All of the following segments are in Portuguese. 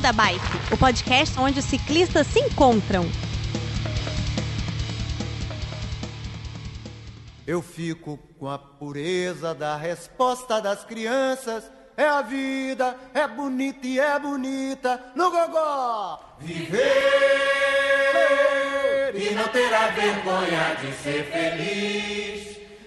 Beco da Bike, o podcast onde os ciclistas se encontram. Eu fico com a pureza da resposta das crianças. É a vida, é bonita e é bonita no gogó. Viver e não terá vergonha de ser feliz.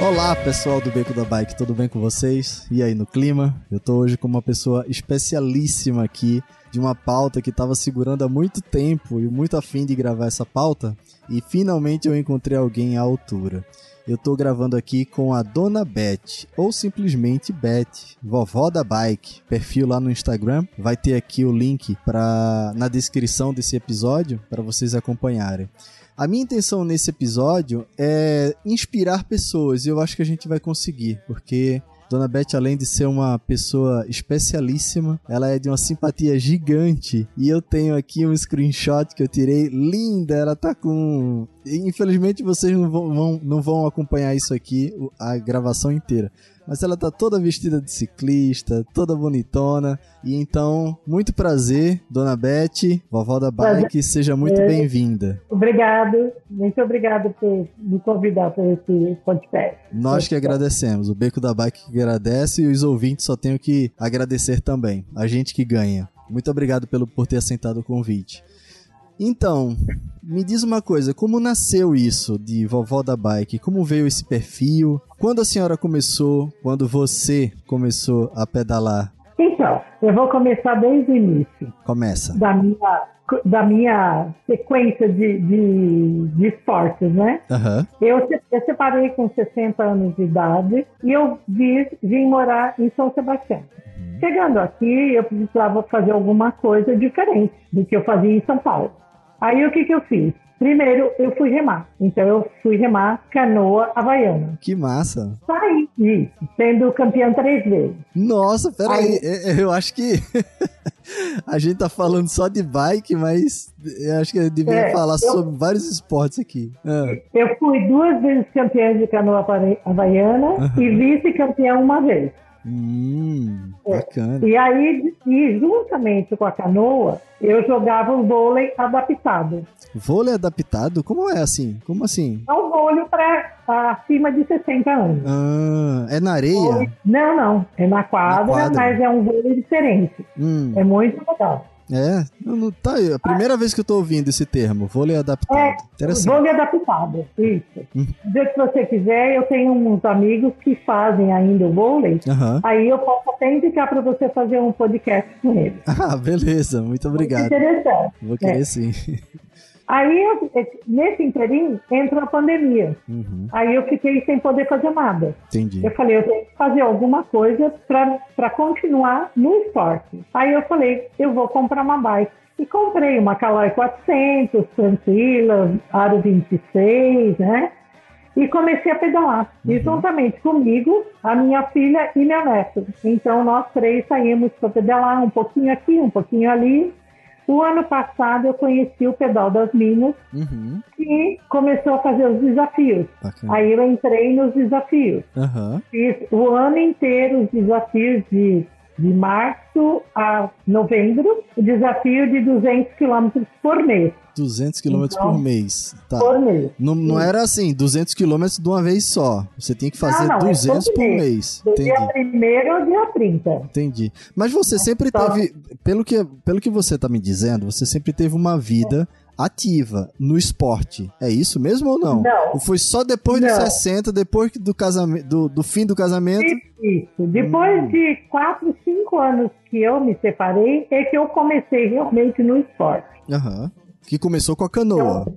Olá, pessoal do Beco da Bike, tudo bem com vocês? E aí no clima? Eu tô hoje com uma pessoa especialíssima aqui de uma pauta que estava segurando há muito tempo e muito afim de gravar essa pauta, e finalmente eu encontrei alguém à altura. Eu tô gravando aqui com a Dona Beth, ou simplesmente Beth, vovó da bike. Perfil lá no Instagram, vai ter aqui o link para na descrição desse episódio para vocês acompanharem. A minha intenção nesse episódio é inspirar pessoas e eu acho que a gente vai conseguir, porque Dona Beth, além de ser uma pessoa especialíssima, ela é de uma simpatia gigante. E eu tenho aqui um screenshot que eu tirei linda. Ela tá com. Infelizmente vocês não vão, vão não vão acompanhar isso aqui, a gravação inteira mas ela tá toda vestida de ciclista, toda bonitona. E então, muito prazer, Dona Beth, vovó da Bike, seja muito é, bem-vinda. Obrigado, muito obrigado por me convidar para esse podcast. Nós que agradecemos, o Beco da Bike que agradece e os ouvintes só tenho que agradecer também, a gente que ganha. Muito obrigado pelo, por ter aceitado o convite. Então, me diz uma coisa, como nasceu isso de vovó da bike? Como veio esse perfil? Quando a senhora começou? Quando você começou a pedalar? Então, eu vou começar desde o início. Começa. Da minha, da minha sequência de, de, de esportes, né? Uhum. Eu, eu separei com 60 anos de idade e eu vim, vim morar em São Sebastião. Uhum. Chegando aqui, eu precisava fazer alguma coisa diferente do que eu fazia em São Paulo. Aí o que, que eu fiz? Primeiro, eu fui remar. Então, eu fui remar canoa havaiana. Que massa. Saí, isso, sendo campeã três vezes. Nossa, peraí, aí... eu acho que a gente tá falando só de bike, mas eu acho que eu devia é, falar eu... sobre vários esportes aqui. Ah. Eu fui duas vezes campeã de canoa havaiana uhum. e vice-campeã uma vez. Hum, bacana. É. E aí, e juntamente com a canoa, eu jogava o vôlei adaptado. Vôlei adaptado? Como é assim? Como assim? É um vôlei para acima de 60 anos. Ah, é na areia? Vôlei... Não, não. É na quadra, na quadra, mas é um vôlei diferente. Hum. É muito legal. É, não, tá aí. A primeira vez que eu tô ouvindo esse termo, vôlei adaptado. É, Interessante. Vôlei adaptado, isso. Hum. Se você quiser, eu tenho uns amigos que fazem ainda o vôlei. Uhum. Aí eu posso até indicar para você fazer um podcast com eles. Ah, beleza. Muito obrigado. Muito interessante. Vou querer é. sim. Aí, nesse interim, entrou a pandemia. Uhum. Aí eu fiquei sem poder fazer nada. Entendi. Eu falei, eu tenho que fazer alguma coisa para continuar no esporte. Aí eu falei, eu vou comprar uma bike. E comprei uma Caloi 400, tranquila, aro 26, né? E comecei a pedalar. Uhum. E juntamente comigo, a minha filha e meu neto. Então nós três saímos para pedalar um pouquinho aqui, um pouquinho ali. O ano passado eu conheci o Pedal das Minas uhum. e começou a fazer os desafios. Bacana. Aí eu entrei nos desafios. Uhum. Fiz o ano inteiro os desafios de, de março a novembro, o desafio de 200 quilômetros por mês. 200 km então, por mês. Tá. Por mês. Não, não era assim, 200 km de uma vez só. Você tem que fazer não, não, 200 é por mês. mês. Do Entendi. dia 1 ao dia 30. Entendi. Mas você sempre então, teve, pelo que, pelo que você tá me dizendo, você sempre teve uma vida ativa no esporte. É isso mesmo ou não? Não. Foi só depois não. dos 60, depois do, casamento, do, do fim do casamento? Isso. Depois hum. de 4, 5 anos que eu me separei, é que eu comecei realmente no esporte. Aham. Que começou com a canoa. Então,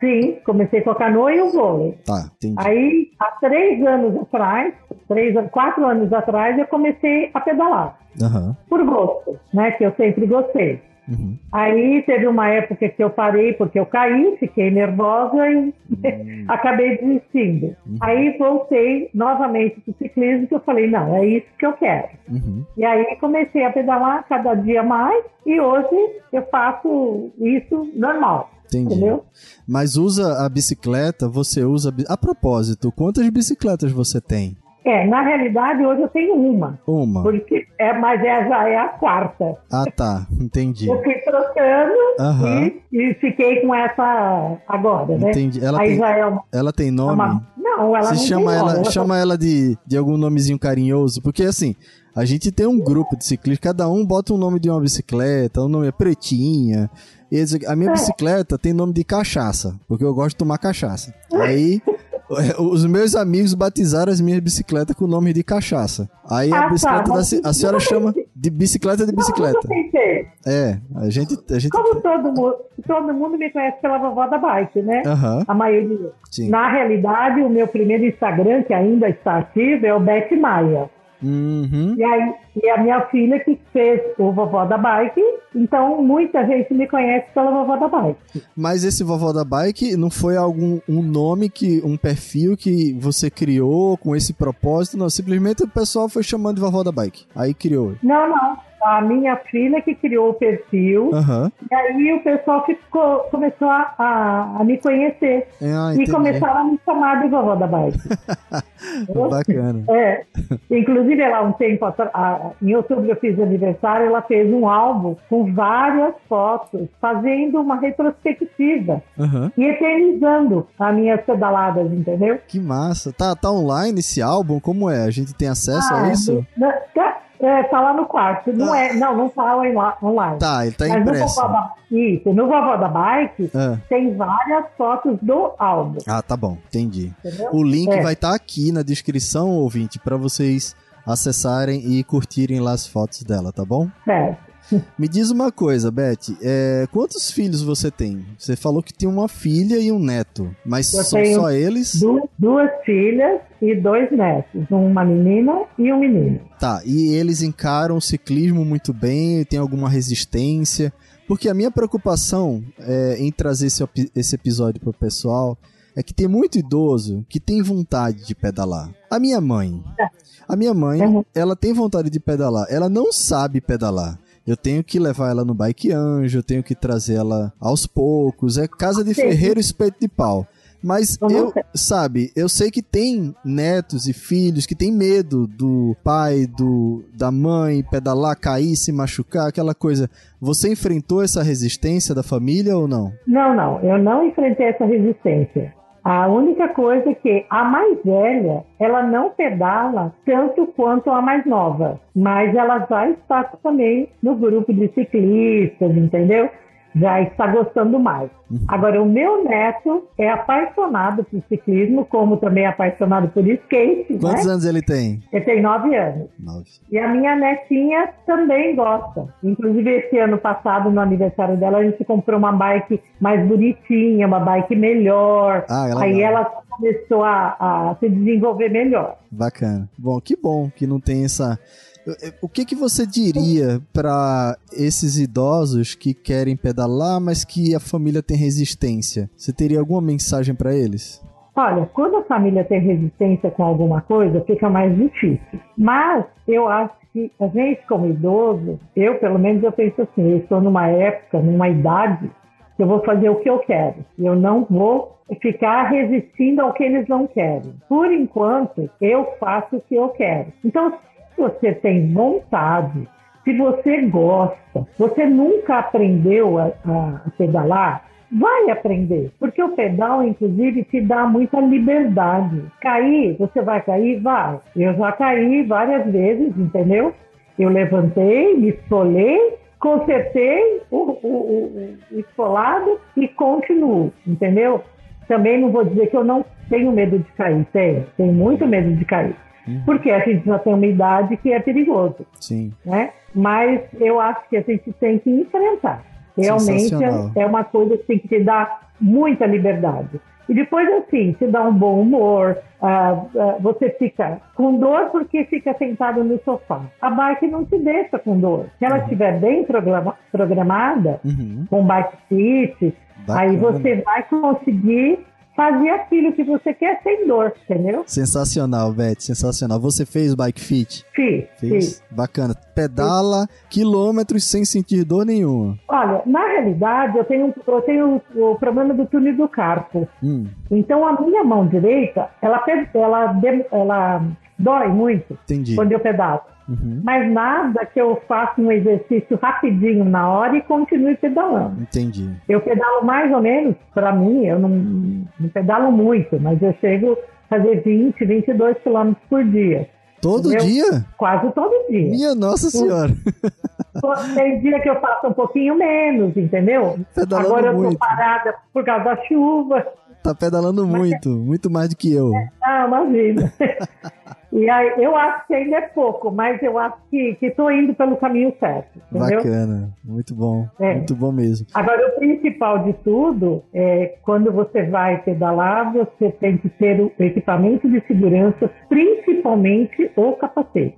sim, comecei com a canoa e o vôlei. Tá, entendi. Aí, há três anos atrás, três, quatro anos atrás, eu comecei a pedalar. Uhum. Por gosto, né? Que eu sempre gostei. Uhum. Aí teve uma época que eu parei porque eu caí, fiquei nervosa e uhum. acabei desistindo. Uhum. Aí voltei novamente para o ciclismo que eu falei, não, é isso que eu quero. Uhum. E aí comecei a pedalar cada dia mais e hoje eu faço isso normal. Entendi. Entendeu? Mas usa a bicicleta, você usa. A propósito, quantas bicicletas você tem? É, na realidade, hoje eu tenho uma. Uma. Porque é, mas é, já é a quarta. Ah, tá. Entendi. Eu fui trocando uhum. e, e, fiquei com essa agora, né? Entendi. Ela, Aí tem, já é uma, ela tem nome? Uma, não, ela Você não chama tem nome. Ela chama ela de, de algum nomezinho carinhoso? Porque assim, a gente tem um grupo de ciclistas, cada um bota o um nome de uma bicicleta, o um nome é Pretinha. A minha é. bicicleta tem nome de cachaça, porque eu gosto de tomar cachaça. Aí é, os meus amigos batizaram as minhas bicicletas com o nome de cachaça. Aí a ah, tá, bicicleta tá, da, a senhora chama de bicicleta de bicicleta. É, a gente, a gente. Como todo mundo, todo mundo me conhece pela vovó da bike, né? Uhum. A maioria. Sim. Na realidade, o meu primeiro Instagram, que ainda está ativo, é o Beth Maia. Uhum. E, aí, e a minha filha que fez o Vovó da Bike, então muita gente me conhece pela Vovó da Bike. Mas esse Vovó da Bike não foi algum um nome que, um perfil que você criou com esse propósito, não, simplesmente o pessoal foi chamando de Vovó da Bike. Aí criou. Não, não a minha filha que criou o perfil. Uhum. E aí o pessoal ficou, começou a, a, a me conhecer. Ah, e começaram a me chamar de vovó da bike. Bacana. É. Inclusive, ela um tempo a, em outubro eu fiz aniversário, ela fez um álbum com várias fotos, fazendo uma retrospectiva uhum. e eternizando as minhas pedaladas, entendeu? Que massa. Tá, tá online esse álbum? Como é? A gente tem acesso ah, a isso? Tá, é, tá lá no quarto. Não, ah. é, não, não tá online. Tá, ele tá Mas impresso. No da, isso, no Vovó da Bike ah. tem várias fotos do álbum. Ah, tá bom, entendi. Entendeu? O link é. vai estar tá aqui na descrição, ouvinte, para vocês acessarem e curtirem lá as fotos dela, tá bom? Certo. Me diz uma coisa, Beth, é, quantos filhos você tem? Você falou que tem uma filha e um neto, mas Eu são só eles? Duas, duas filhas e dois netos, uma menina e um menino. Tá, e eles encaram o ciclismo muito bem, tem alguma resistência? Porque a minha preocupação é, em trazer esse, esse episódio pro pessoal é que tem muito idoso que tem vontade de pedalar. A minha mãe, a minha mãe, uhum. ela tem vontade de pedalar, ela não sabe pedalar. Eu tenho que levar ela no bike anjo, eu tenho que trazer ela aos poucos. É casa de ferreiro espeto de pau. Mas eu, sabe, eu sei que tem netos e filhos que tem medo do pai, do da mãe pedalar, cair, se machucar, aquela coisa. Você enfrentou essa resistência da família ou não? Não, não, eu não enfrentei essa resistência. A única coisa é que a mais velha, ela não pedala tanto quanto a mais nova, mas ela já está também no grupo de ciclistas, entendeu? Já está gostando mais. Uhum. Agora, o meu neto é apaixonado por ciclismo, como também é apaixonado por skate. Né? Quantos né? anos ele tem? Ele tem nove anos. Nove. E a minha netinha também gosta. Inclusive, esse ano passado, no aniversário dela, a gente comprou uma bike mais bonitinha, uma bike melhor. Ah, ela Aí ela começou a, a se desenvolver melhor. Bacana. Bom, que bom que não tem essa o que, que você diria para esses idosos que querem pedalar, mas que a família tem resistência? Você teria alguma mensagem para eles? Olha, quando a família tem resistência com alguma coisa, fica mais difícil. Mas eu acho que a gente, como idoso, eu pelo menos eu penso assim, eu estou numa época, numa idade, que eu vou fazer o que eu quero. Eu não vou ficar resistindo ao que eles não querem. Por enquanto, eu faço o que eu quero. Então, se você tem vontade, se você gosta, você nunca aprendeu a, a, pedalar, vai aprender, porque o pedal, inclusive, te dá muita liberdade. Cair, você vai cair? Vai. Eu já caí várias vezes, entendeu? Eu levantei, me esfolei, consertei o, o, o, esfolado e continuo, entendeu? Também não vou dizer que eu não tenho medo de cair, tenho, tenho muito medo de cair. Uhum. Porque a gente já tem uma idade que é perigoso. Sim. Né? Mas eu acho que a gente tem que enfrentar. Realmente é uma coisa que tem que te dar muita liberdade. E depois, assim, te dá um bom humor, ah, ah, você fica com dor porque fica sentado no sofá. A bike não te deixa com dor. Se ela estiver bem programa- programada, Uhum. com bike fit, aí Bacana. você vai conseguir fazer aquilo que você quer sem dor, entendeu? Sensacional, Beth, sensacional. Você fez bike fit? Fiz, Fez? fiz. Bacana. Pedala quilômetros sem sentir dor nenhuma. Olha, na realidade, eu tenho, eu tenho o problema do túnel do carpo. Hum, Então, a minha mão direita, ela, ela, ela dói muito entendi. quando eu pedalo. Uhum, Mas nada que eu faça um exercício rapidinho na hora e continue pedalando. entendi. Eu pedalo mais ou menos, para mim, eu não, não pedalo muito, mas eu chego a fazer 20, 22 quilômetros por dia. Todo dia? Quase todo dia. Minha Nossa Senhora. Tem dia que eu faço um pouquinho menos, entendeu? Pedalando Agora eu tô muito. parada por causa da chuva. Tá pedalando muito, muito mais do que eu. Ah, imagina. e aí, eu acho que ainda é pouco, mas eu acho que estou indo pelo caminho certo, entendeu? Bacana, muito bom, É. muito bom mesmo. Agora, o principal de tudo é quando você vai pedalar, você tem que ter o equipamento de segurança, principalmente o capacete.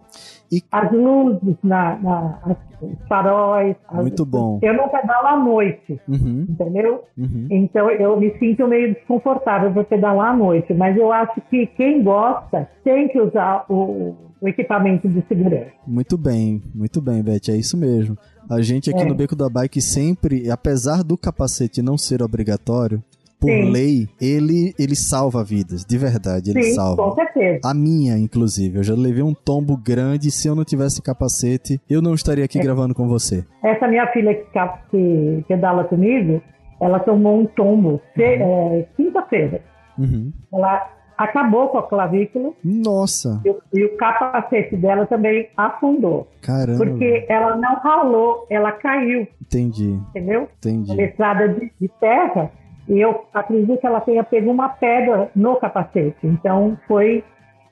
E- As luzes, na, na- os faróis. as- Muito bom. Eu não pedalo à noite, Uhum, entendeu? uhum. Então eu me sinto meio desconfortável para pedalar à noite, mas eu acho que quem gosta tem que usar o, o equipamento de segurança. Muito bem, muito bem, Beth, é isso mesmo. A gente aqui É. no Beco da Bike sempre, apesar do capacete não ser obrigatório, por Sim. lei, ele, ele salva vidas, de verdade, ele Sim, salva. com certeza. A minha, inclusive. Eu já levei um tombo grande. Se eu não tivesse capacete, eu não estaria É. aqui gravando com você. Essa minha filha que, que pedala comigo, ela tomou um tombo se- é, quinta-feira. Uhum. Ela acabou com a clavícula Nossa, e o, e o capacete dela também afundou. caramba. Porque ela não ralou, ela caiu, Entendi, entendeu? entendi. Na estrada de, de terra. E eu acredito que ela tenha pego uma pedra no capacete. Então foi,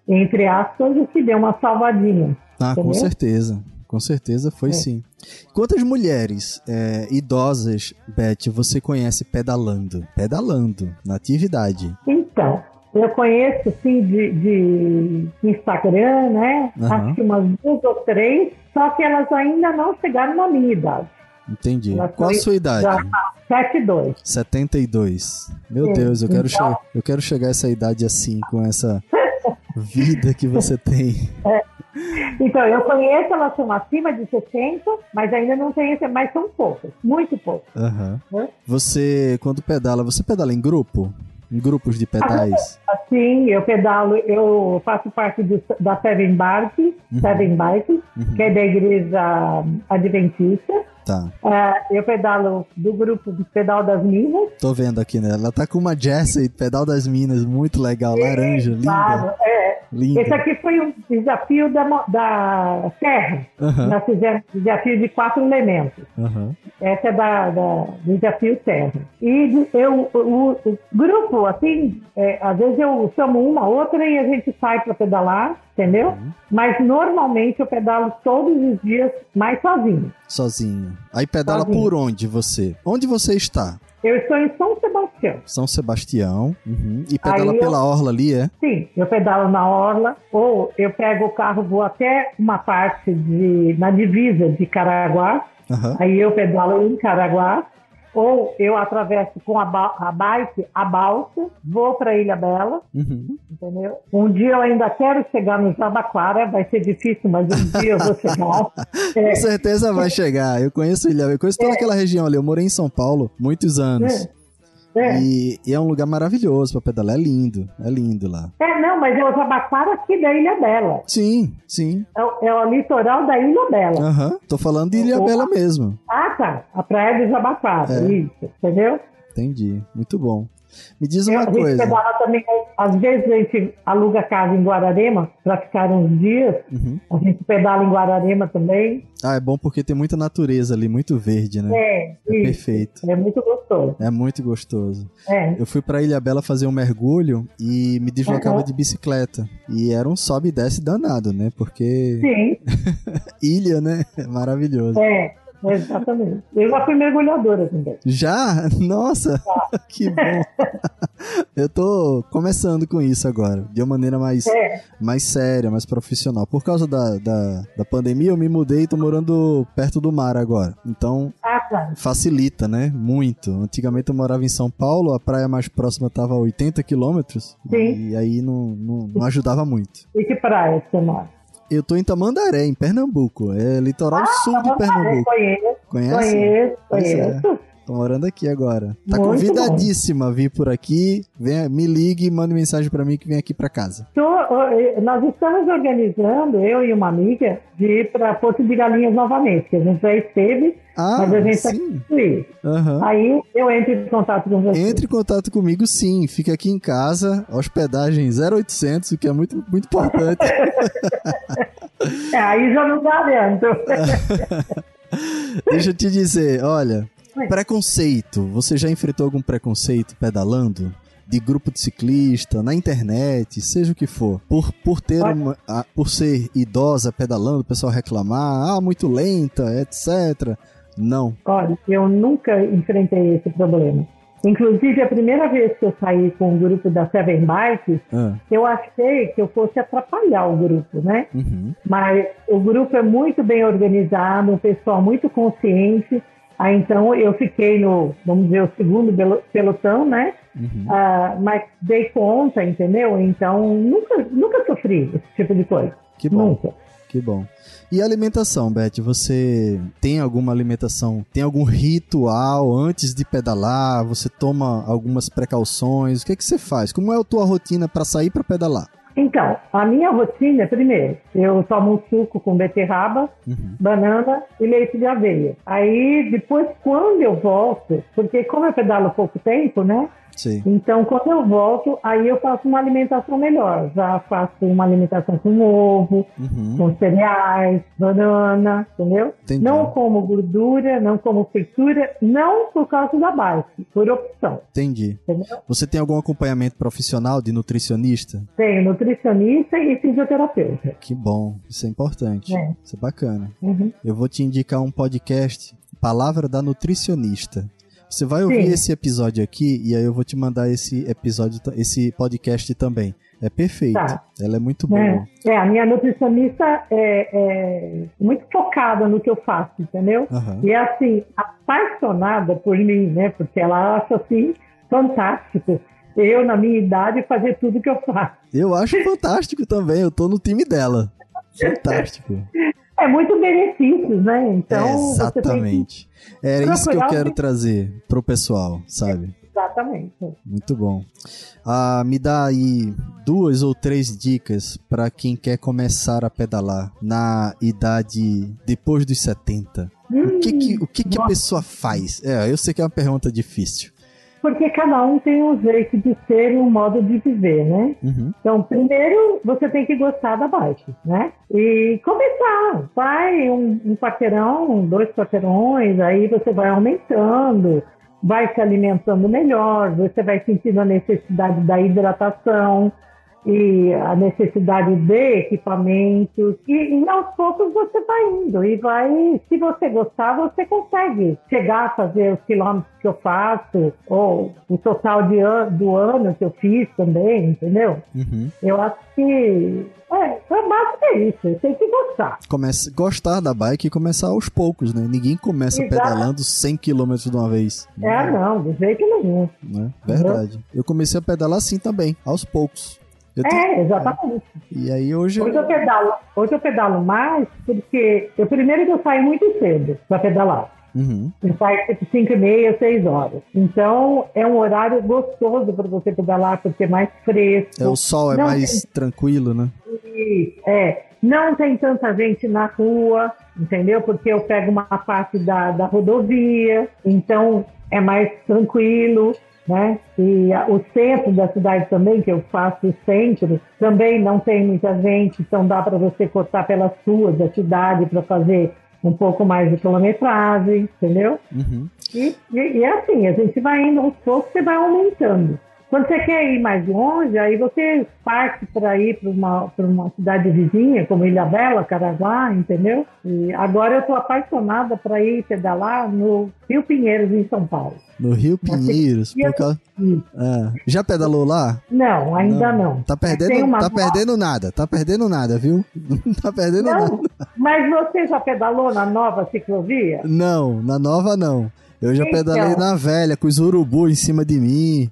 entre aspas, o que deu uma salvadinha. Ah, com certeza. Com certeza foi É. sim. Quantas mulheres é, idosas, Beth, você conhece pedalando? Pedalando, na atividade. Então, eu conheço, assim, de, de Instagram, né? Aham. Acho que umas duas ou três, só que elas ainda não chegaram na minha idade. Entendi. Ela Qual a sua idade? Já 7,2. 72. Meu Sim, Deus, eu quero, então- eu quero chegar a essa idade assim, com essa vida que você tem. Então, eu conheço, elas são acima de 60, mas ainda não conheço, mas são poucas, muito poucas. Hã? Você, quando pedala, você pedala em grupo? Em grupos de pedais? Assim, eu pedalo, eu faço parte da Seven Bike, Seven Bike, Uhum. que é da igreja adventista. Tá. Ah, eu pedalo do grupo Pedal das Minas. Tô vendo aqui, né? Ela tá com uma Jersey, pedal das minas, muito legal, laranja, linda. Claro, é. Linda. Esse aqui foi um desafio da, da Terra. Aham, Nós fizemos um desafio de quatro elementos. aham. Essa é da, da- do desafio Terra. E eu, o, o grupo, assim, é, às vezes eu chamo uma, outra e a gente sai para pedalar, entendeu? Uhum. Mas normalmente eu pedalo todos os dias mais sozinho. Sozinho. Aí pedala Sozinho. por onde você? Onde você está? Eu estou em São Sebastião. São Sebastião. Uhum. E pedala Aí eu- pela orla ali, é? Sim, eu pedalo na orla, ou eu pego o carro, vou até uma parte de, na divisa de Caraguá, Aham. aí eu pedalo em Caraguá, ou eu atravesso com a, ba- a bike a balsa, vou para Ilha Bela, Uhum. entendeu? Um dia eu ainda quero chegar no Jabaquara, vai ser difícil, mas um dia eu vou chegar. É, Com certeza vai chegar. Eu conheço Ilha, eu conheço toda aquela região ali. Eu morei em São Paulo muitos anos. é. E, e é um lugar maravilhoso pra pedalar. É lindo, é lindo lá. É, não, mas é o Jabaquara aqui da Ilha Bela. Sim, sim. É, o- é o litoral da Ilha Bela. Aham. Tô falando de Ilha Opa. Bela mesmo. Ah, tá. A praia do Jabaquara, É. isso. Entendeu? Entendi. Muito bom. Me diz uma a gente coisa. também, às vezes a gente aluga casa em Guararema para ficar uns dias. Uhum. A gente pedala em Guararema também. Ah, é bom porque tem muita natureza ali, muito verde, né? É, É isso. perfeito. É muito gostoso. É muito gostoso. É. Eu fui pra Ilha Bela fazer um mergulho e me deslocava Aham. de bicicleta. E era um sobe e desce danado, né? Porque Sim, ilha, né? É maravilhoso. é. Exatamente. Eu já fui mergulhadora também. Já? Nossa, que bom. Eu tô começando com isso agora, de uma maneira mais, É. mais séria, mais profissional. Por causa da, da, da pandemia, eu me mudei e tô morando perto do mar agora. Então, Ah, claro. facilita, né? Muito. Antigamente eu morava em São Paulo, a praia mais próxima tava a 80 quilômetros. Sim. E aí não, não, não ajudava muito. E que praia que você mora? Eu tô em Tamandaré, em Pernambuco. É litoral sul de Pernambuco. conheço, Conhece? conheço, é. Tô morando aqui agora. Tá Muito convidadíssima a vir por aqui. Venha, me ligue e mande mensagem pra mim que vem aqui pra casa. Tô, ó, nós estamos organizando, eu e uma amiga, de ir para Porto de Galinhas novamente, que a gente já esteve, Ah, mas a gente está sim. aqui. Aham. Aí eu entro em contato com você. Entre em contato comigo, sim. Fica aqui em casa, hospedagem 0800, o que é muito, muito importante. É, aí já não garanto. Deixa eu te dizer, olha, Preconceito. Você já enfrentou algum preconceito pedalando? De grupo de ciclista, na internet, seja o que for. Por, por ter uma, a- por ser idosa pedalando, o pessoal reclamar, ah, muito lenta, etc. Não. Olha, eu nunca enfrentei esse problema. Inclusive, a primeira vez que eu saí com o grupo da Seven Bikes, Ah, eu achei que eu fosse atrapalhar o grupo, né? uhum. Mas o grupo é muito bem organizado, um pessoal muito consciente. Aí, então, eu fiquei no, vamos dizer, o segundo pelo- pelotão, né? Uhum. Ah, mas dei conta, entendeu? Então, nunca, nunca sofri esse tipo de coisa. Que bom. Nunca. Que bom. E alimentação, Beth? Você tem alguma alimentação? Tem algum ritual antes de pedalar? Você toma algumas precauções? O que, é que você faz? Como é a tua rotina para sair para pedalar? Então, a minha rotina, primeiro, eu tomo um suco com beterraba, Uhum. banana e leite de aveia. Aí, depois, quando eu volto, porque como eu pedalo pouco tempo, né? Sim. Então, quando eu volto, aí eu faço uma alimentação melhor. Já faço uma alimentação com ovo, Uhum. com cereais, banana, entendeu? Entendi. Não como gordura, não como fritura, não por causa da bike, por opção, Entendi. entendeu? Você tem algum acompanhamento profissional de nutricionista? Tenho nutricionista e fisioterapeuta. Que bom. Isso é importante. É. Isso é bacana. Uhum. Eu vou te indicar um podcast, Palavra da Nutricionista. Você vai ouvir Sim. esse episódio aqui e aí eu vou te mandar esse episódio, esse podcast também. É perfeito. Tá. Ela é muito boa. É, é, a minha nutricionista é, é muito focada no que eu faço, entendeu? Aham. E é assim, apaixonada por mim, né? Porque ela acha assim fantástico. Eu, na minha idade, fazer tudo que eu faço. Eu acho fantástico também. Eu tô no time dela. Fantástico. É muito benefícios, né? Então, você tem que... Exatamente. Era isso que eu quero o- trazer pro pessoal, sabe? Exatamente. Muito bom. Ah, me dá aí duas ou três dicas para quem quer começar a pedalar na idade depois dos 70. O que que, o que, que a pessoa faz? É, eu sei que é uma pergunta difícil. Porque cada um tem um jeito de ser e um modo de viver, né? Uhum, Então, primeiro, você tem que gostar da bike, né? E começar. Vai um, um quarteirão, dois quarteirões, aí você vai aumentando, vai se alimentando melhor, você vai sentindo a necessidade da hidratação e a necessidade de equipamentos. E, e aos poucos você vai indo. E vai, se você gostar, você consegue chegar a fazer os quilômetros que eu faço, ou o total de an do ano que eu fiz também, entendeu? uhum. Eu acho que é, o básico é isso, tem que gostar. Começa, gostar da bike e começar aos poucos, né? Ninguém começa Exato. pedalando 100 km de uma vez. É, não, de jeito nenhum. Né? Verdade. Eu comecei a pedalar assim também, aos poucos. Te- É, exatamente. E aí hoje Hoje eu pedalo, hoje eu pedalo mais porque eu primeiro que eu saio muito cedo para pedalar. Uhum. Eu saio tipo 5 e meia, 6 horas. Então é um horário gostoso para você pedalar porque é mais fresco. É, o sol é Não mais tranquilo, né? Isso, É, não tem tanta gente na rua, entendeu? Porque eu pego uma parte da, da rodovia, então é mais tranquilo, né? E a- o centro da cidade também, que eu faço o centro, também não tem muita gente, então dá para você cortar pelas ruas da cidade para fazer um pouco mais de quilometragem, entendeu? Uhum. E, e- e é assim, a gente vai indo aos poucos e vai aumentando. Quando você quer ir mais longe, aí você parte para ir para uma, uma cidade vizinha, como Ilha Bela, Caraguá, entendeu? E agora eu estou apaixonada para ir pedalar no Rio Pinheiros, em São Paulo. No Rio Pinheiros, por causa... É. Já pedalou lá? Não, ainda não. não. Tá perdendo, tá perdendo nada, tá perdendo nada, viu? tá perdendo não, nada. Mas você já pedalou na nova ciclovia? Não, na nova não. Eu já então. pedalei na velha, com os urubu em cima de mim.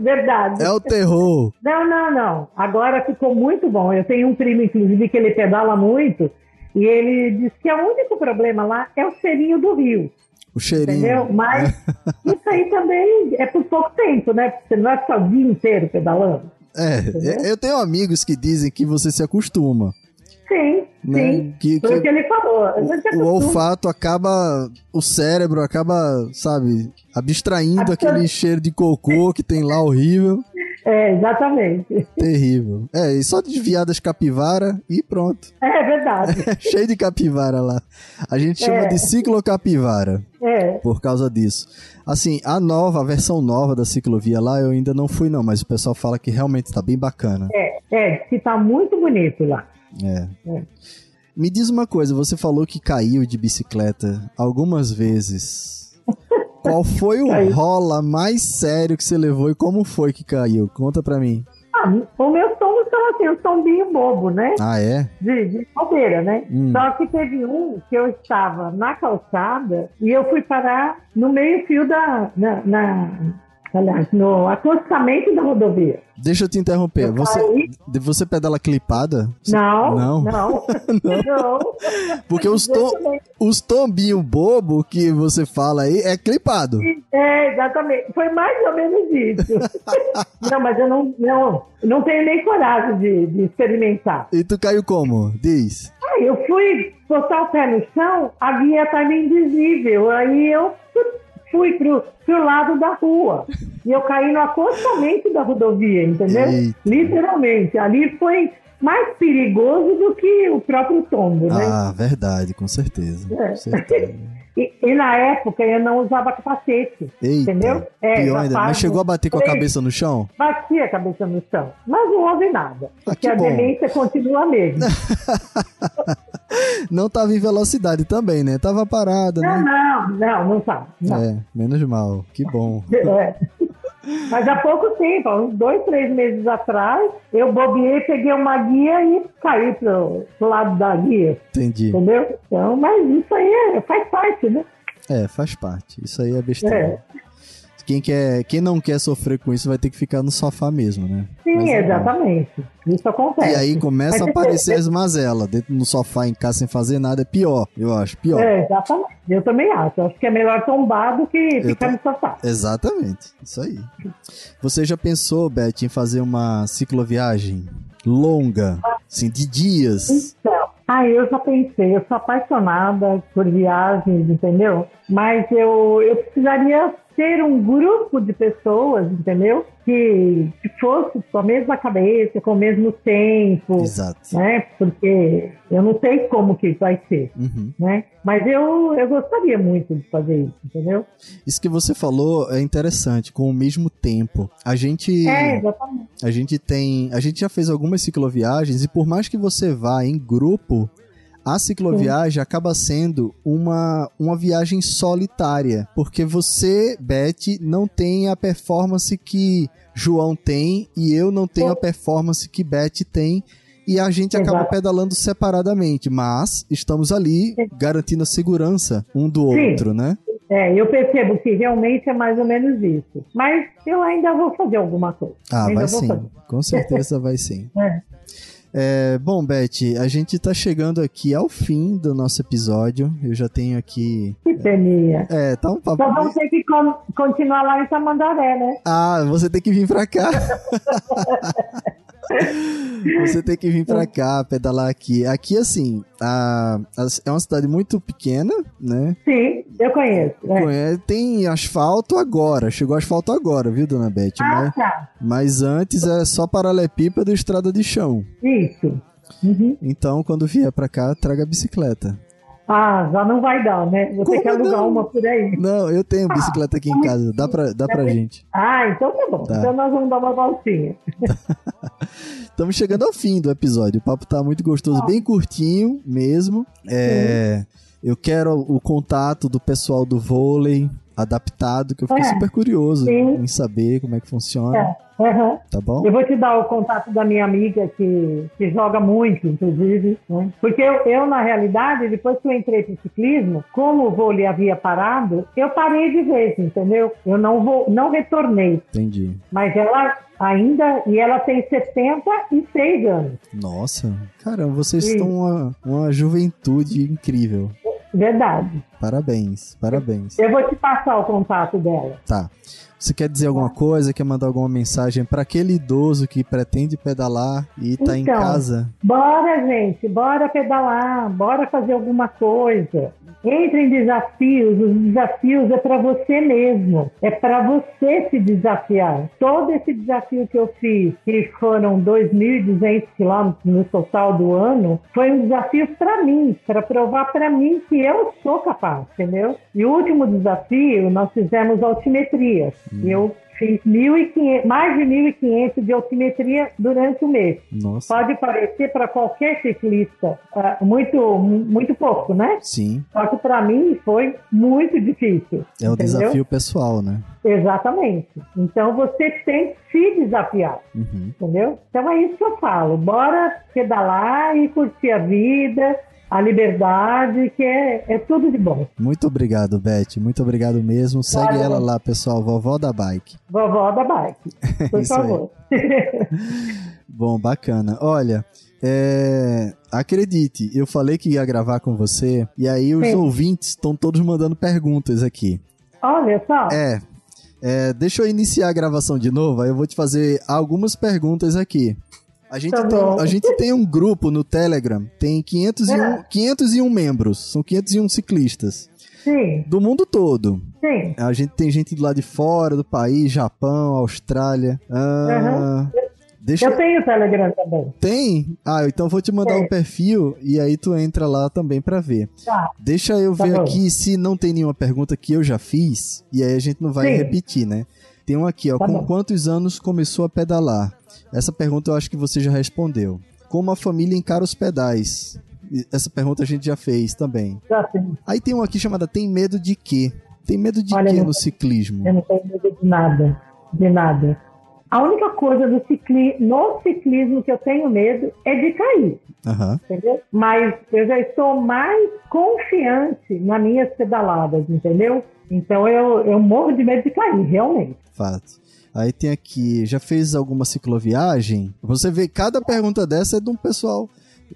Verdade. É o terror. Não, não, não. Agora ficou muito bom. Eu tenho um primo, inclusive, que ele pedala muito. E ele diz que o único problema lá é o cheirinho do rio. O cheirinho. Entendeu? Mas isso aí também é por pouco tempo, né? Porque você não vai ficar o dia inteiro pedalando. É, entendeu? eu tenho amigos que dizem que você se acostuma. Sim, né? sim. Que, Foi o que ele falou. O, o olfato acaba. O cérebro acaba, sabe, abstraindo aquele cheiro de cocô que tem lá horrível. É, exatamente. Terrível. É, e só desviar das capivara e pronto. É verdade. Cheio de capivara lá. A gente chama é. de ciclocapivara. É. Por causa disso. Assim, a nova, a versão nova da ciclovia lá, eu ainda não fui não, mas o pessoal fala que realmente tá bem bacana. É, é, que tá muito bonito lá. É. é. Me diz uma coisa, você falou que caiu de bicicleta algumas vezes. Qual foi o caiu. rola mais sério que você levou e como foi que caiu? Conta pra mim. Ah, o meu tombo são assim, um tombinho bobo, né? Ah, é? De, de bobeira, né? Hum. Só que teve um que eu estava na calçada e eu fui parar no meio-fio da. Na, na, aliás, no acostamento da rodovia. Deixa eu te interromper. Eu você, você pedala clipada? Não, não. Não. não. Porque os, tom, os tombinhos bobo que você fala aí é clipado. É, exatamente. Foi mais ou menos isso. não, mas eu não, não, não tenho nem coragem de, de experimentar. E tu caiu como? Diz. Aí eu fui botar o pé no chão, a guia estava invisível. Aí eu fui pro, pro lado da rua. E eu caí no acostamento da rodovia, entendeu? Eita. Literalmente. Ali foi mais perigoso do que o próprio tombo, né? Ah, verdade, com certeza. É. Com certeza. E, e, na época eu não usava capacete. Eita, entendeu? É, pior ainda. Mas chegou a bater com a cabeça no chão? Bati a cabeça no chão. Mas não houve nada. Ah, porque a demência continua mesmo. não tava em velocidade também, né? Tava parada, não, né? Não, não, não tava. Não. É, menos mal. Que bom. É. Mas há pouco tempo, uns dois, três meses atrás, eu bobeei, peguei uma guia e caí pro, pro lado da guia. Entendi. Entendeu? Então, mas isso aí é, faz parte, né? É, faz parte. Isso aí é besteira. É. Quem, quer, quem não quer sofrer com isso vai ter que ficar no sofá mesmo, né? Sim, Mas, é exatamente. Isso acontece. E aí começa a aparecer as mazelas. Dentro no sofá em casa sem fazer nada é pior, eu acho. Pior. É, exatamente. Eu também acho. Eu acho que é melhor tombar do que ficar no sofá. Exatamente. Isso aí. Você já pensou, Beth, em fazer uma cicloviagem longa, assim, de dias? Então, ah, eu já pensei, eu sou apaixonada por viagens, entendeu? Mas eu, eu precisaria ter um grupo de pessoas, entendeu? Que, que fosse com a mesma cabeça, com o mesmo tempo. Exato. Né? Porque eu não sei como que vai ser, uhum. né? Mas eu, eu gostaria muito de fazer isso, entendeu? Isso que você falou é interessante, com o mesmo tempo. A gente... É, exatamente. A gente tem... A gente já fez algumas cicloviagens e por mais que você vá em grupo, a cicloviagem acaba sendo uma, uma viagem solitária, porque você, Beth, não tem a performance que João tem e eu não tenho a performance que Beth tem e a gente Exato. acaba pedalando separadamente, mas estamos ali garantindo a segurança um do Sim. outro, né? É, eu percebo que realmente é mais ou menos isso. Mas eu ainda vou fazer alguma coisa. Ah, ainda vai sim. Fazer. Com certeza vai sim. É. É, bom, Beth, a gente está chegando aqui ao fim do nosso episódio. Eu já tenho aqui. Que peninha. É, tá um papo. Então vamos ter que continuar lá em Tamandaré, né? Ah, você tem que vir pra cá. Você tem que vir pra cá, pedalar aqui. Aqui, assim, a, a, é uma cidade muito pequena, né? Sim, eu conheço. É. Tem asfalto agora, chegou asfalto agora, viu, dona Beth? Ah, mas, tá. mas antes é só paralelepípedo e estrada de chão. Isso. Uhum. Então, quando vier pra cá, traga a bicicleta. Ah, já não vai dar, né? Vou ter que Como alugar não? uma por aí. Não, eu tenho bicicleta aqui em casa. Dá pra, dá pra gente. Ah, então tá bom. Tá. Então nós vamos dar uma voltinha. Estamos chegando ao fim do episódio. O papo tá muito gostoso, bem curtinho mesmo. É, eu quero o contato do pessoal do vôlei adaptado, que eu fiquei É. super curioso Sim. em saber como é que funciona. É. Aham. Tá bom? Eu vou te dar o contato da minha amiga que, que joga muito, inclusive. né? Porque eu, eu, na realidade, depois que eu entrei pro ciclismo, como o vôlei havia parado, eu parei de vez, entendeu? Eu não vou, não retornei. Entendi. Mas ela ainda, e ela tem 76 anos. Nossa, caramba, vocês Sim. estão uma, uma juventude incrível. Verdade. Parabéns, parabéns. Eu vou te passar o contato dela. Tá. Você quer dizer alguma coisa? Quer mandar alguma mensagem para aquele idoso que pretende pedalar e tá em Então. casa? Bora, gente, bora pedalar, bora fazer alguma coisa. Entre em desafios, os desafios é para você mesmo, é para você se desafiar. Todo esse desafio que eu fiz, que foram 2.200 quilômetros no total do ano, foi um desafio para mim, para provar para mim que eu sou capaz, entendeu? E o último desafio, nós fizemos altimetria. Eu fiz 1.500, mais de 1.500 de altimetria durante o mês. Nossa. Pode parecer para qualquer ciclista ah, muito, muito pouco, né? Sim, Só que para mim foi muito difícil. é o entendeu? desafio pessoal, né? Exatamente. Então você tem que se desafiar, Uhum. entendeu? Então é isso que eu falo. Bora pedalar e curtir a vida, a liberdade, que é, é tudo de bom. Muito obrigado, Beth. Muito obrigado mesmo. Segue Valeu. ela lá, pessoal. Vovó da Bike. Vovó da bike, por Isso aí. favor. Bom, bacana. Olha, é, acredite, eu falei que ia gravar com você e aí os Sim. ouvintes estão todos mandando perguntas aqui. Olha só. É, é, deixa eu iniciar a gravação de novo, aí eu vou te fazer algumas perguntas aqui. A gente, Tá tem, a gente tem um grupo no Telegram, tem 501, É. 501 membros, são 501 ciclistas, Sim, do mundo todo. sim. A gente tem gente do lado de fora do país, Japão, Austrália. Ah, Deixa Eu tenho Telegram também. Tem? Ah, então eu vou te mandar Tem. um perfil e aí tu entra lá também pra ver. Tá. Deixa eu Tá ver bom. aqui se não tem nenhuma pergunta que eu já fiz e aí a gente não vai Sim. repetir, né? Tem um aqui, ó. Tá com bom. quantos anos começou a pedalar? Essa pergunta eu acho que você já respondeu. Como a família encara os pedais? Essa pergunta a gente já fez também. Já tem. Aí tem um aqui chamada Tem medo de quê? Tem medo de Olha, quê no ciclismo? Eu não tenho medo de nada. De nada. A única coisa do cicli... no ciclismo que eu tenho medo é de cair, Aham. entendeu? Mas eu já estou mais confiante nas minhas pedaladas, entendeu? Então eu, eu morro de medo de cair, realmente. Fato. Aí tem aqui, já fez alguma cicloviagem? Você vê, cada pergunta dessa é de um pessoal.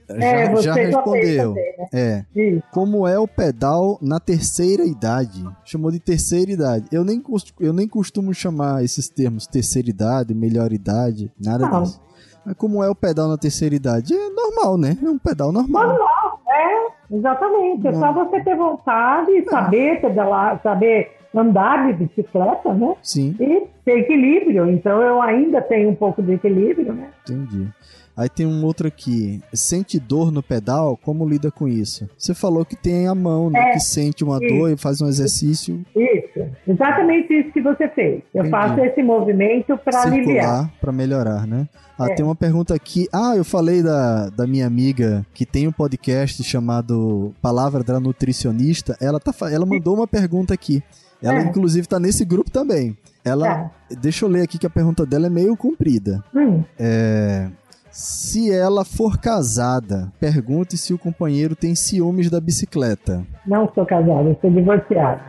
É, Já, já respondeu. também, né? É. Como é o pedal na terceira idade? Chamou de terceira idade. Eu nem, cos- eu nem costumo chamar esses termos terceira idade, melhor idade, nada Não. disso. Mas como é o pedal na terceira idade? É normal, né? É um pedal normal. Normal, é, exatamente. É só você ter vontade e saber pedalar, saber andar de bicicleta, né? Sim, E ter equilíbrio. Então eu ainda tenho um pouco de equilíbrio, né? entendi. Aí tem um outro aqui. Sente dor no pedal? Como lida com isso? Você falou que tem a mão, né? É, que sente uma isso. dor e faz um exercício Isso, exatamente isso que você fez. Eu Entendi. faço esse movimento para aliviar. para melhorar, né? Ah, É. tem uma pergunta aqui. Ah, eu falei da, da minha amiga que tem um podcast chamado Palavra da Nutricionista. Ela, tá, ela mandou uma pergunta aqui. Ela, É. inclusive, tá nesse grupo também. Ela. Deixa eu ler aqui que a pergunta dela é meio comprida. Hum, É. Se ela for casada, pergunte se o companheiro tem ciúmes da bicicleta. não sou casada, eu sou divorciada.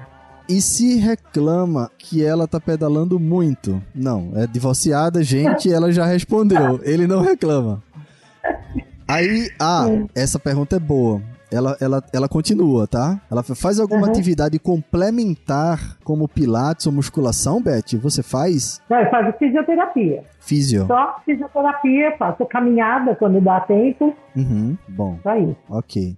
E se reclama que ela tá pedalando muito? Não, é divorciada, gente, ela já respondeu. Ele não reclama. Aí, ah, essa pergunta é boa. Ela, ela, ela continua, tá? Ela fa- faz alguma Uhum. atividade complementar como pilates ou musculação, Beth? Você faz? Eu faço fisioterapia. Físio. Só fisioterapia, faço caminhada quando dá tempo. Uhum, bom, Só isso. ok.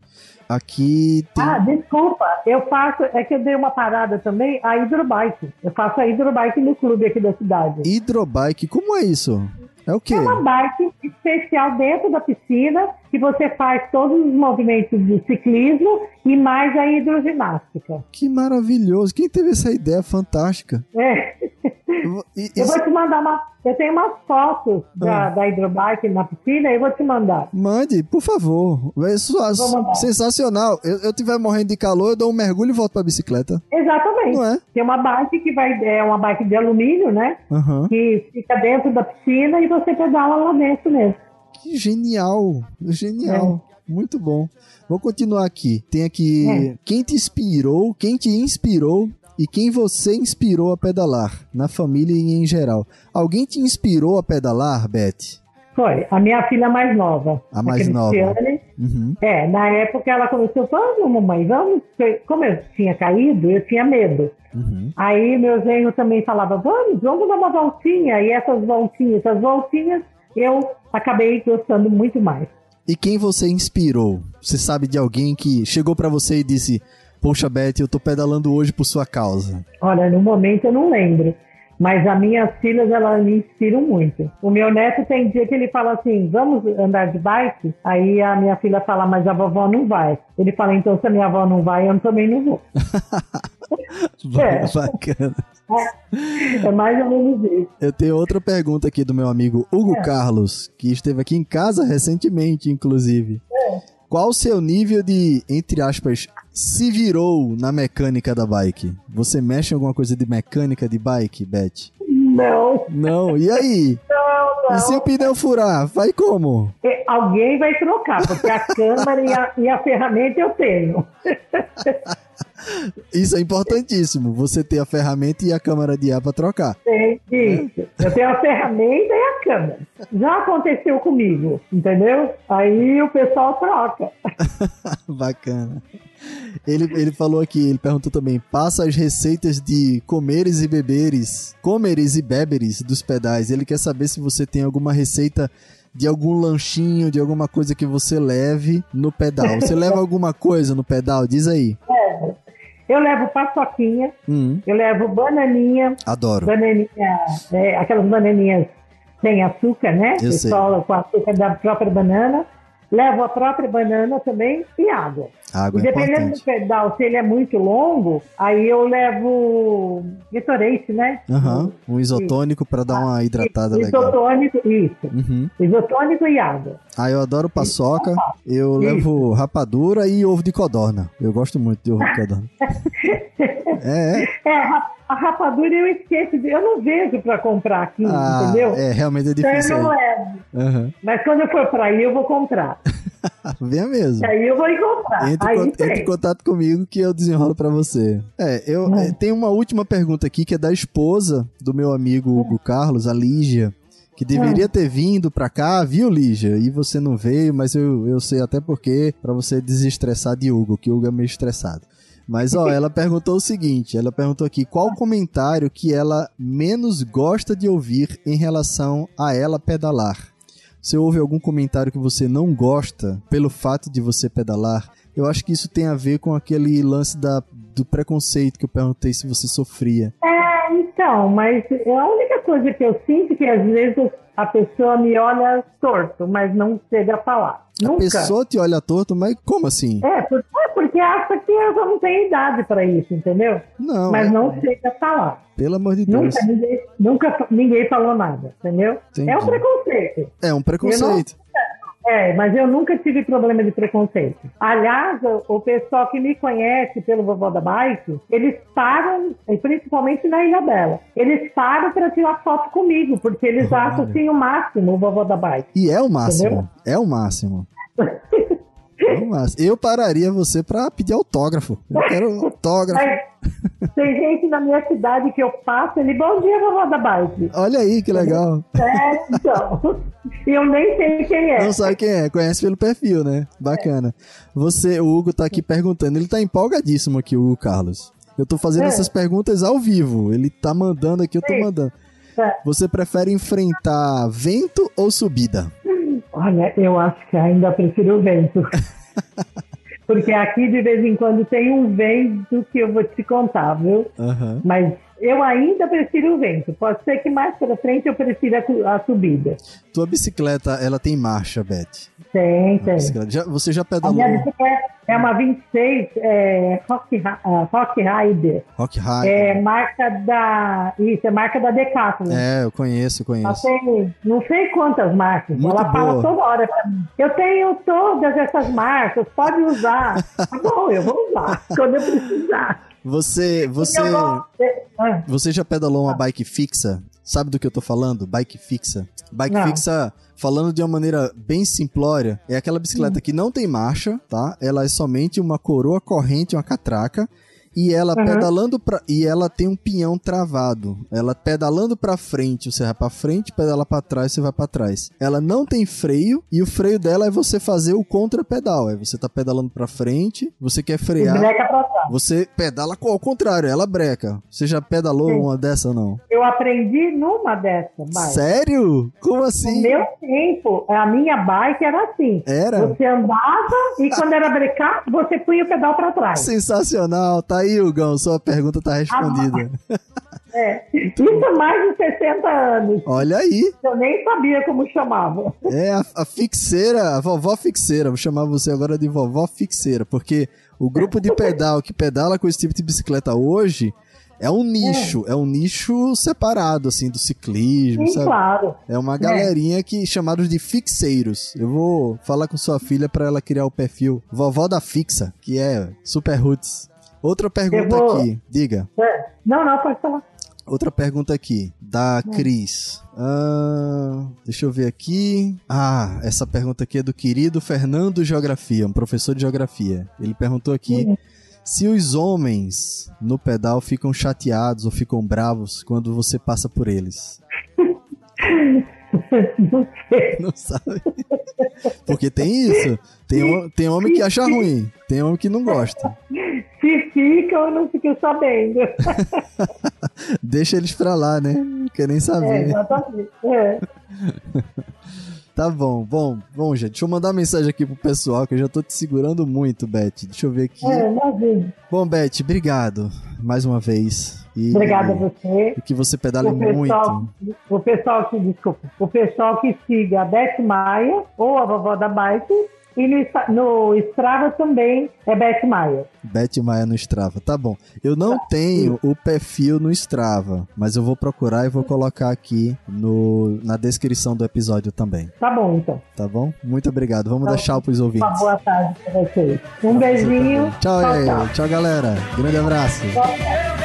Aqui tem... Ah, desculpa, eu faço, é que eu dei uma parada também, a hidrobike. Eu faço a hidrobike no clube aqui da cidade. Hidrobike, como é isso? É o quê? É uma bike especial dentro da piscina que você faz todos os movimentos do ciclismo e mais a hidroginástica. Que maravilhoso. Quem teve essa ideia fantástica? É. E- Eu isso- vou te mandar uma. Eu tenho umas fotos da, Ah. da hidrobike na piscina e eu vou te mandar. Mande, por favor. É Vou mandar. sensacional. Eu, eu tiver morrendo de calor, eu dou um mergulho e volto pra bicicleta. Exatamente. Não é? Tem uma bike que vai. É uma bike de alumínio, né? Aham. Que fica dentro da piscina e você pedala lá dentro mesmo. Que genial. Genial. Muito bom. Vou continuar aqui. Tem aqui É. quem te inspirou, quem te inspirou e quem você inspirou a pedalar, na família e em geral. Alguém te inspirou a pedalar, Beth? Foi. A minha filha mais nova. A mais nova. Uhum. É, na época ela começou, vamos, mamãe, vamos. Como eu tinha caído, eu tinha medo. Uhum. Aí meu genro também falava, vamos, vamos dar uma voltinha. E essas voltinhas, essas voltinhas, eu acabei gostando muito mais. E quem você inspirou? Você sabe de alguém que chegou pra você e disse: Poxa, Beth, eu tô pedalando hoje por sua causa. Olha, no momento eu não lembro. Mas as minhas filhas, elas me inspiram muito. O meu neto tem dia que ele fala assim, vamos andar de bike? Aí a minha filha fala, mas a vovó não vai. Ele fala, então se a minha avó não vai, eu também não vou. É. Bacana. É mais ou menos isso. Eu tenho outra pergunta aqui do meu amigo Hugo É. Carlos, que esteve aqui em casa recentemente, inclusive. É. Qual o seu nível de, entre aspas, se virou na mecânica da bike? Você mexe em alguma coisa de mecânica de bike, Beth? Não, Não. E aí? não, E se o não. pneu furar? Vai como? Alguém vai trocar, porque a câmera e a, e a ferramenta eu tenho. Isso é importantíssimo. Você ter a ferramenta e a câmara de ar pra trocar. Tem isso. Eu tenho a ferramenta e a câmera. Já aconteceu comigo, entendeu? Aí o pessoal troca. Bacana. Ele, ele falou aqui, ele perguntou também: passa as receitas de comeres e beberes, comeres e beberes dos pedais. Ele quer saber se você tem alguma receita de algum lanchinho, de alguma coisa que você leve no pedal. Você leva alguma coisa no pedal? Diz aí. Eu levo paçoquinha, Hum, eu levo bananinha, adoro. bananinha, é, aquelas bananinhas sem açúcar, né? Eu só com açúcar da própria banana. Levo a própria banana também e água. Água E é dependendo do importante. pedal, se ele é muito longo, aí eu levo Gatorade, né? Aham, um isotônico pra dar uma hidratada legal. Isotônico, isso. Uhum. Isotônico e água. Ah, eu adoro paçoca. Eu Isso. levo rapadura e ovo de codorna. Eu gosto muito de ovo de codorna. É, é. É, a- rapadura eu esqueço, de, eu não vejo pra comprar aqui, Ah, entendeu? é, realmente é Então eu difícil. não levo. Aham. Mas quando eu for pra aí, eu vou comprar. Venha mesmo. Aí eu vou encontrar. Entre, aí tem. entre em contato comigo que eu desenrolo pra você. É, eu Hum. tenho uma última pergunta aqui que é da esposa do meu amigo Hugo Carlos, a Lígia, que Hum. deveria ter vindo pra cá, viu, Lígia? E você não veio, mas eu, eu sei até porque, pra você desestressar de Hugo, que Hugo é meio estressado. Mas ó, ela perguntou o seguinte, ela perguntou aqui qual o comentário que ela menos gosta de ouvir em relação a ela pedalar. Se houve algum comentário que você não gosta pelo fato de você pedalar, eu acho que isso tem a ver com aquele lance da, do preconceito que eu perguntei se você sofria. É, então, mas a única coisa que eu sinto é que às vezes a pessoa me olha torto, mas não chega a falar. A Nunca. pessoa te olha torto, mas como assim? É, por- é, porque acha que eu não tenho idade pra isso, entendeu? Não, mas é- não chega a falar. pelo amor de Deus. Nunca ninguém, nunca ninguém falou nada, entendeu? Entendi. É um preconceito. É um preconceito. É, mas eu nunca tive problema de preconceito. Aliás, o, o pessoal que me conhece pelo Vovó da Bike, eles param, principalmente na Ilha Bela, eles param para tirar foto comigo, porque eles Olha. acham assim o máximo o Vovó da Bike. E é o máximo. Entendeu? É o máximo. É máximo. Eu pararia você pra pedir autógrafo. Eu quero autógrafo. Mas tem gente na minha cidade que eu passo, ele, bom dia, Vovó da Bike. Olha aí que legal. É, então. E eu nem sei quem é. Não sabe quem é, conhece pelo perfil, né? Bacana. Você, o Hugo tá aqui perguntando, ele tá empolgadíssimo aqui, o Hugo Carlos. Eu tô fazendo É. essas perguntas ao vivo. Ele tá mandando aqui, eu tô Sim. mandando. É. Você prefere enfrentar vento ou subida? Olha, eu acho que ainda prefiro o vento. Porque aqui de vez em quando tem um vento que eu vou te contar, viu? Aham. Mas eu ainda prefiro o vento. Pode ser que mais para frente eu prefira a subida. Tua bicicleta, ela tem marcha, Beth? Tem, tem. Já, você já pedalou? A minha bicicleta é uma 26 é, Rock, uh, Rock Rider. Rock Rider. É marca da. Isso, é marca da Decathlon. É, eu conheço, conheço. Tem, não sei quantas marcas. Muito Ela boa. fala toda hora pra mim. Eu tenho todas essas marcas, pode usar. tá bom, eu vou usar quando eu precisar. Você, você, Eu Ah, você já pedalou uma bike fixa? Sabe do que eu tô falando? Bike fixa. Bike Não. fixa, falando de uma maneira bem simplória, é aquela bicicleta que não tem marcha, tá? Ela é somente uma coroa corrente, uma catraca. E ela Uhum. pedalando pra. E ela tem um pinhão travado. Ela pedalando pra frente, você vai pra frente, pedala pra trás, você vai pra trás. Ela não tem freio, e o freio dela é você fazer o contrapedal. É você tá pedalando pra frente, você quer frear. breca pra trás. Você pedala ao contrário, ela breca. Você já pedalou Sim. uma dessa não? Eu aprendi numa dessa bike. Sério? Como No assim? meu tempo, a minha bike era assim. Era? Você andava e quando era brecar, você punha o pedal pra trás. Sensacional. Tá aí, Hugão. Sua pergunta tá respondida. É. Isso há mais de 60 anos. Olha aí. Eu nem sabia como chamava. É a, a fixeira, a vovó fixeira. Vou chamar você agora de vovó fixeira, porque o grupo de pedal que pedala com esse tipo de bicicleta hoje é um nicho, é, um nicho separado, assim, do ciclismo, Sim, sabe? claro. É uma galerinha que chamados de fixeiros. Eu vou falar com sua filha pra ela criar o perfil Vovó da Fixa, que é super roots. Outra pergunta vou- aqui, diga. É. Não, não, pode falar. Outra pergunta aqui, da Cris. Ah, deixa eu ver aqui. Ah, essa pergunta aqui é do querido Fernando Geografia, um professor de geografia. Ele perguntou aqui se os homens no pedal ficam chateados ou ficam bravos quando você passa por eles. Não sei. Não sabe? Porque tem isso. Tem, tem homem que acha ruim, tem homem que não gosta. Se fica, eu não fico sabendo. Deixa eles pra lá, né? Não quer nem É, saber. exatamente. É. Tá bom, bom, bom, gente. Deixa eu mandar uma mensagem aqui pro pessoal, que eu já tô te segurando muito, Beth. Deixa eu ver aqui. É, imagina. Bom, Beth, obrigado mais uma vez. E, Obrigada a você. E que você pedale O pessoal, muito. o pessoal que, desculpa, o pessoal que siga a Beth Maia ou a vovó da Bike e no, no Strava também é Beth Maia. Beth Maia no Strava. Tá bom. Eu não tenho o perfil no Strava, mas eu vou procurar e vou colocar aqui no, na descrição do episódio também. Tá bom, então. Tá bom? Muito obrigado. Vamos Tá dar tchau pros ouvintes. Uma boa tarde para vocês. Um beijinho. Tchau, tchau, aí. tchau. tchau, galera. Grande abraço. É